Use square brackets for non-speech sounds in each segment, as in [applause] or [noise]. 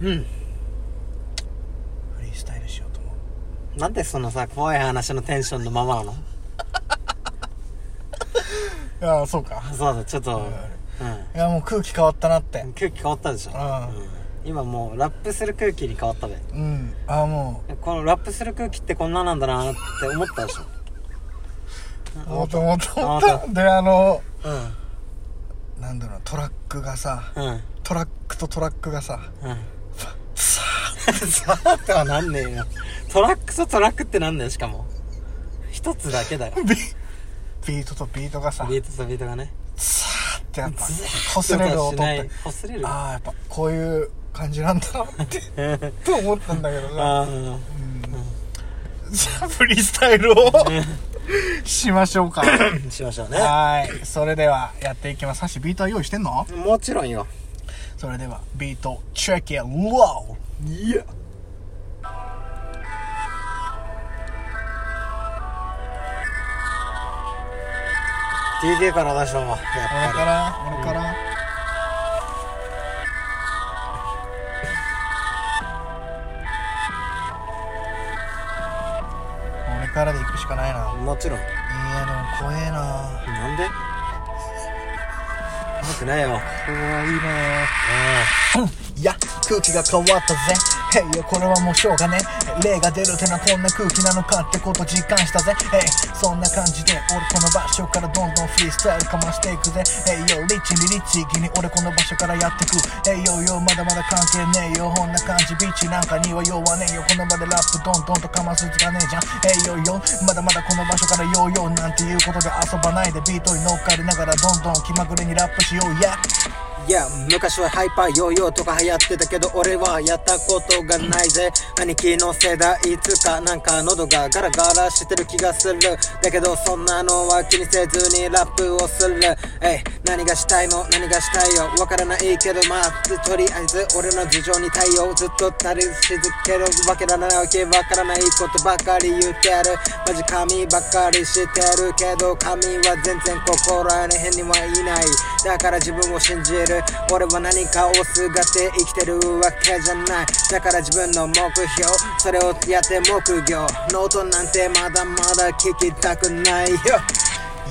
うん。フリースタイルしようと思う。なんでそのさ怖い話のテンションのままなの？[laughs] ああそうか。そうだちょっと、うん、いやもう空気変わったなって。空気変わったでしょ、うん。うん。今もうラップする空気に変わったべ。うん。ああもこのラップする空気ってこんななんだなって思ったでしょ？う思った思った思っ思た。であのうなんだろうトラックがさんうん。トラックとトラックがさうんささあとはなんねえよ。トラックとトラックってなんだよしかも。一つだけだよ。あ [laughs] ビビートとビートがさビートとビートがね。さーってやっぱズーッ擦れる音って。擦れる。ああやっぱこういう感じなんだなって [laughs] と思ったんだけどさあー。じゃあフリースタイルを [laughs] しましょうか。しましょうね。はい。それではやっていきます。さしビートは用意してんの？もちろんよ。それではビートチェックやローいや。TK から出したわやっ俺かぱら俺から、俺からで行くしかないな。りもちろん。いやでも怖えな。なんで？怖くないよ。怖いねいや空気が変わったぜへいよこれはもうしょうがね霊が出るってのはこんな空気なのかってこと実感したぜ。へいそんな感じで俺この場所からどんどんフリースタイルかましていくぜ。へいよリッチにリッチ気に俺この場所からやってく。へいよよまだまだ関係ねえよ。こんな感じビッチなんかには弱ねえよ。この場でラップどんどんとかますつかねえじゃん。へいよよまだまだこの場所からヨーヨーなんていうことで遊ばないで。ビートに乗っかりながらどんどん気まぐれにラップしよう。Yeah いや昔はハイパーヨーヨーとか流行ってたけど俺はやったことがないぜ。兄貴の世代いつかなんか喉がガラガラしてる気がする。だけどそんなのは気にせずにラップをする。えい何がしたいの何がしたいよ？わからないけどまあとりあえず俺の事情に対応ずっとなり続けるわけらないわけわからないことばかり言ってる。マジ神ばっかりしてるけど神は全然心に変にはいない。だから自分を信じる。俺は何かをすがって生きてるわけじゃない。だから自分の目標それをやって目標。ノートなんてまだまだ聞きたくないよ。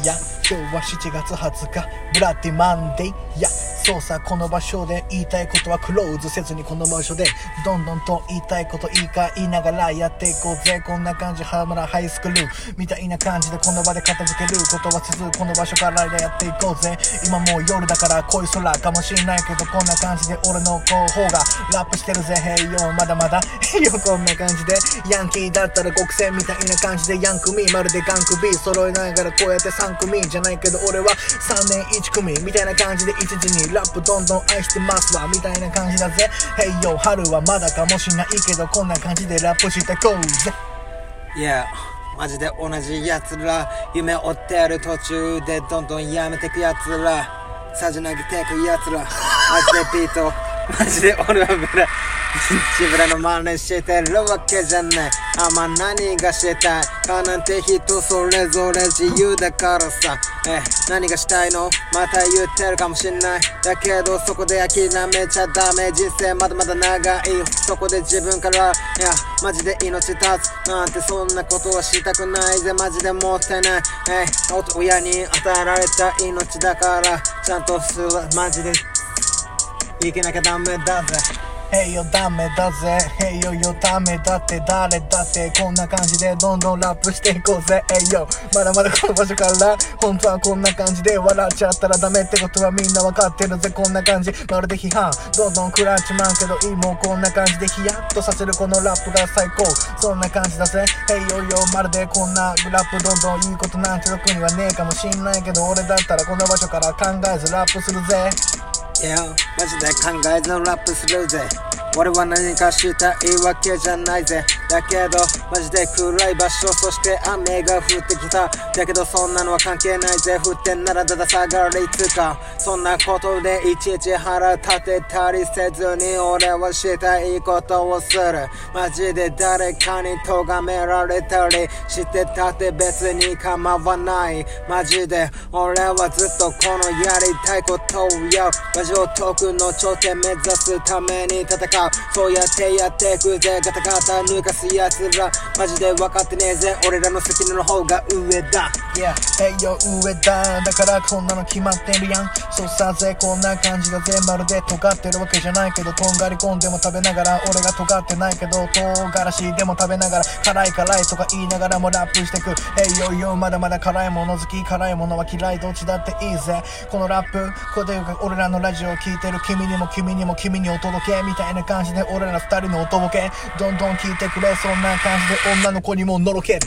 いや今日は7月20日ブラッディマンデーいやそうさこの場所で言いたいことはクローズせずにこの場所でどんどんと言いたいこと言いか言いながらやっていこうぜ。こんな感じハムラハイスクールみたいな感じでこの場で片付けることは続くこの場所からやっていこうぜ今もう夜だから恋空かもしんないけどこんな感じで俺の方がラップしてるぜへいよまだまだへいよこんな感じでヤンキーだったら極戦みたいな感じでヤンクミまるでガンクビ揃えながらこうやって3組じゃないけど俺は3年1組みたいな感じで一時にラップどんどん愛してますわみたいな感じだぜ。Hey yo 春はまだかもしんないけどこんな感じでラップしてこうぜ。Yeah マジで同じやつら夢追ってやる途中でどんどんやめてくやつら。さじ投げてくやつら。マジでビート。マジで俺は無駄自分らの真似してるわけじゃない。あんま何がしたいかなんて人それぞれ自由だからさ。え何がしたいのまた言ってるかもしんない。だけどそこで諦めちゃダメ。人生まだまだ長いそこで自分からいやマジで命絶つなんてそんなことはしたくないぜ。マジでもったいない。え親に与えられた命だから。ちゃんとする。マジで。生きなきゃダメだぜ。へいよダメだぜ。へいよよダメだって誰だって。こんな感じでどんどんラップしていこうぜ。へいよまだまだこの場所から。本当はこんな感じで笑っちゃったらダメってことはみんなわかってるぜ。こんな感じ。まるで批判。どんどん食らっちまうけどいいもうこんな感じでヒヤッとさせるこのラップが最高。そんな感じだぜ。へいよよまるでこんなラップどんどんいいことなんて特にはねえかもしんないけど俺だったらこの場所から考えずラップするぜ。いや、マジで考えずラップするぜ。俺は何かしたいわけじゃないぜ。だけど、マジで暗い場所、そして雨が降ってきた。だけど、そんなのは関係ないぜ。降ってんならだだ下がりつか。そんなことでいちいち腹立てたりせずに、俺はしたいことをする。マジで誰かに咎められたりしてたって別に構わない。マジで、俺はずっとこのやりたいことをやる。ラジオトークの頂点目指すために戦うそうやってやってくぜガタガタ抜かすやつら。マジで分かってねえぜ。俺らの責任の方が上だ。Yeah, hey yo 上だだからこんなの決まってるやん。そうさぜこんな感じだぜまるで尖ってるわけじゃないけどとんがり込んでも食べながら俺が尖ってないけど唐辛子でも食べながら辛い辛いとか言いながらもラップしてく。Hey yo yo まだまだ辛いもの好き。辛いものは嫌いどっちだっていいぜ。このラップこれで俺らのラジオを聴いてる。君にも君にも君にお届けみたいな感じで俺ら二人のお届け。どんどん聞いてくれ。そんな感じで女の子にものろける。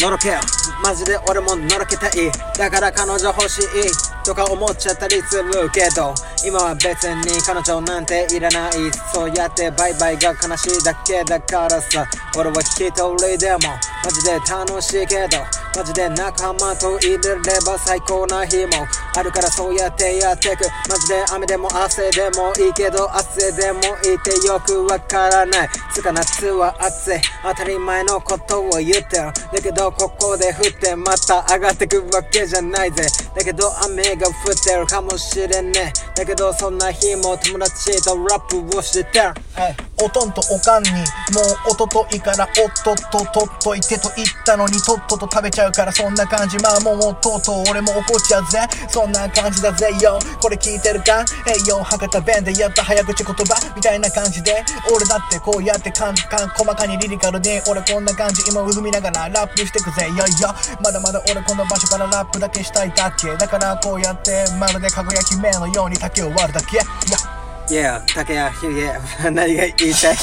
のろけよ。マジで俺ものろけたい。だから彼女欲しい。とか思っちゃったりするけど今は別に彼女なんていらない。そうやってバイバイが悲しいだけだからさ。俺は一人でもマジで楽しいけどマジで仲間と入れれば最高な日も。あるからそうやってやってく。マジで雨でも汗でもいいけど汗でもいてよくわからない。つか夏は暑い。当たり前のことを言ってる。だけどここで降ってまた上がってくわけじゃないぜ。だけど雨が降ってるかもしれねえだけどそんな日も友達とラップをしてるはい、おとんとおかんにもうおとといからおっとっととっといてと言ったのにとっとと食べちゃうからそんな感じ。まあもうとうとう俺も怒っちゃうぜ。そんな感じだぜ。よこれ聞いてるか？えいよ博多弁でやった早口言葉。みたいな感じで。俺だってこうやってかんかん細かにリリカルで俺こんな感じ。今を踏みながらラップしてくぜ。よいよ。まだまだ俺この場所からラップだけしたいだけ。だからこうやってまるでかぐや姫のように竹を割るだけ。いや、竹谷ひげ、何が言いたい？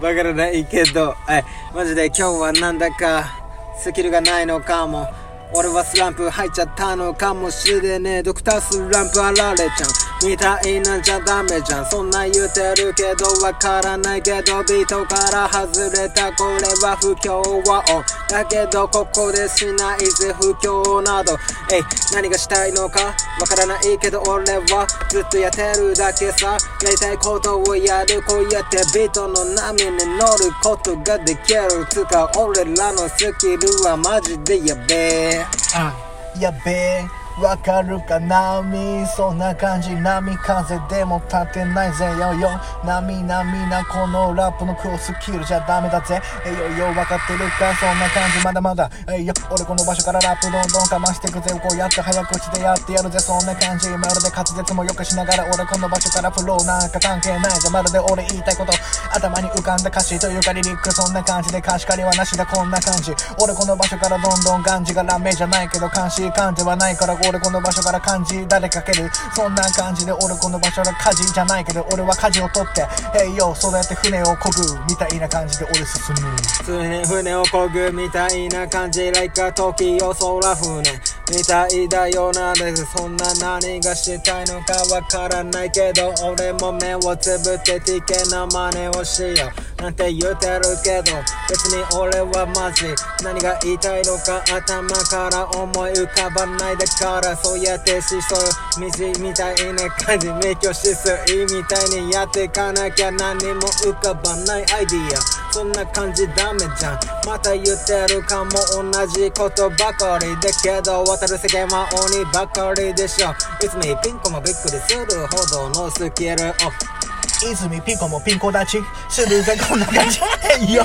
わからないけど、はい、マジで今日はなんだかスキルがないのかも。俺はスランプ入っちゃったのかもしれねえ。ドクタースランプあられちゃん。みたいなんじゃダメじゃん。そんな言うてるけどわからないけど、ビートから外れたこれは不協和音。だけどここでしないぜ不協など。えい、何がしたいのか？わからないけど俺はずっとやってるだけさ。やりたいことをやる。こうやってビートの波に乗ることができる。つか俺らのスキルはマジでやべえ。やべえわかるか波そんな感じ。波風でも立てないぜ。よよ。波波なこのラップのクロスキルじゃダメだぜ。えよよわかってるか？そんな感じ。まだまだ。えよ俺この場所からラップどんどんかましてくぜ。こうやって早口でやってやるぜ。そんな感じ。まるで滑舌もよくしながら俺この場所からフローなんか関係ないぜ。まるで俺言いたいこと。頭に浮かんだ歌詞というかリリック。そんな感じで貸し借りはなしだ。こんな感じ。俺この場所からどんどんガンジがラメじゃないけど監視感ではないから俺この場所から漢字誰かける。そんな感じで俺この場所から火事じゃないけど俺は舵を取ってへいよそうやって船をこぐみたいな感じで俺進む。船船を漕ぐみたいな感じ。Like a 時を空船みたいだよな。ですそんな何がしたいのかわからないけど俺も目をつぶってティケな真似をしよう。なんて言うてるけど別に俺はマジ何が言いたいのか頭から思い浮かばないだからそうやってしそう道みたいな感じ熱狂しすいみたいにやっていかなきゃ何も浮かばないアイディアそんな感じダメじゃん。また言ってるかも同じことばかりだけど渡る世間は鬼ばかりでしょ。いつもピンコもびっくりするほどのスキル。を泉ピンコもピンコ立ちするぜこんな感じへいよ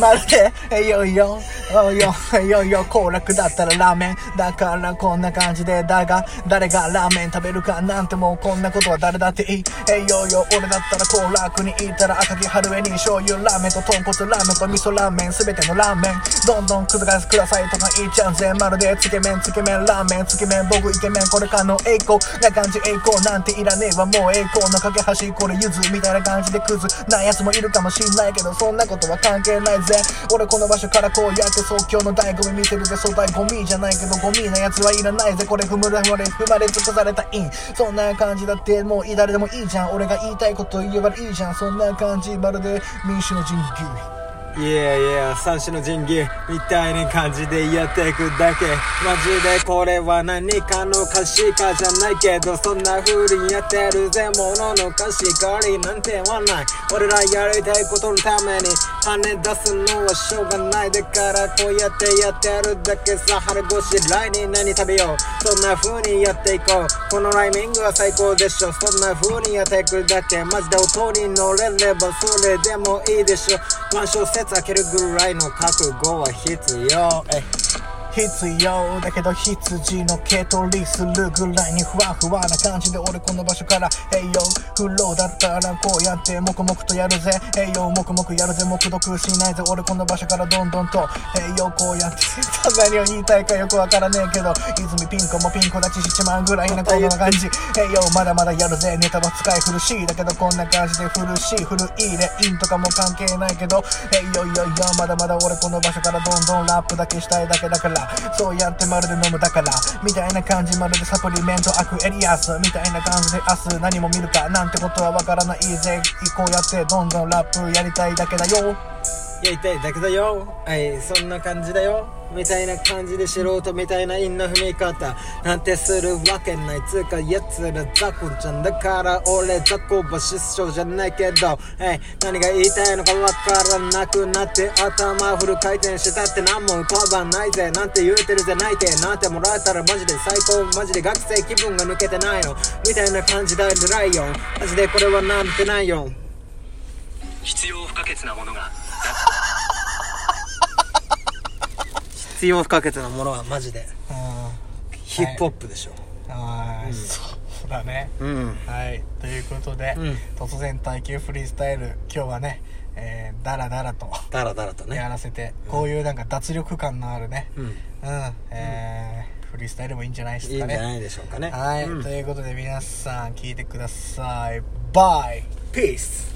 まるでへいよいよおいよいよいよ行楽だったらラーメンだからこんな感じでだが誰がラーメン食べるかなんてもうこんなことは誰だっていいへいよいよ俺だったら行楽に行ったら赤木春江に醤油ラーメンと豚骨ラーメンと味噌ラーメン全てのラーメンどんどんくずがすくださいとか言っちゃうぜまるでつけ麺つけ麺ラーメンつけ麺僕イケメンこれかの栄光な感じ栄光なんていらねえわもう栄光の架け橋これゆずみたいな感じでクズなやつもいるかもしんないけどそんなことは関係ないぜ俺この場所からこうやって即興の醍醐味見せるぜ粗大ゴミじゃないけどゴミなやつはいらな。いぜこれ踏むれ踏まれ踏まれ尽くされたインそんな感じだって。もう誰でもいいじゃん。俺が言いたいこと言えばいいじゃん。そんな感じ。まるで民主の神宮。いやいや、三種の神器みたいな感じでやっていくだけ。マジでこれは何かの歌詞かじゃないけど、そんな風にやってるぜ。ものの貸し借りなんてはない。俺らやりたいことのために、金出すのはしょうがないでからこうやってやってやるだけさ腹ごし来年何食べよう。そんな風にやっていこう。このライミングは最高でしょ。そんな風にやっていく。だけマジで音に乗れればそれでもいいでしょ。ワン小節開けるぐらいの覚悟は必要。必要だけど羊の毛取りするぐらいにふわふわな感じで俺この場所から「栄養フローだったらこうやって黙々とやるぜ。栄養黙々やるぜ。黙読しないぜ。俺この場所からどんどんと。栄養こうやって。[laughs] 何を言いたいかよくわからねえけど。泉ピン子もピン子立ちしちまうぐらいなこんな感じ。栄養まだまだやるぜ。ネタは使い古し。いだけどこんな感じで古し。い古いレインとかも関係ないけど。栄養いよいよまだまだ俺この場所からどんどんラップだけしたいだけだから。そうやってまるで飲むだから。みたいな感じまるでサプリメントアクエリアスみたいな感じで明日何も見るかなんてことはわからないぜ。こうやってどんどんラップやりたいだけだよ。やりたいだけだよ。はいそんな感じだよ。みたいな感じで素人みたいな韻の踏み方。なんてするわけない。つうか奴ら雑魚ちゃんだから俺雑魚は失笑じゃないけど、はい、何が言いたいのかわからなくなって頭フル回転したって何も浮かばないぜ。なんて言うてるぜ泣いてなんてもらえたらマジで最高。マジで学生気分が抜けてないのみたいな感じだよライオン。マジでこれはなんてないよ。必要不可欠なものが。必要不可欠なものはマジで。うん。ヒップホップでしょ、はい、そうだね。うん。はい。ということで、うん。突然耐久フリースタイル今日はね、えー、ダラダラとダラダラとね。やらせて、こういうなんか脱力感のあるね。うん。うん、えーフリースタイルもいいんじゃないですかね。いいんじゃないでしょうかね。はい、うん。ということで皆さん聞いてください。バイピース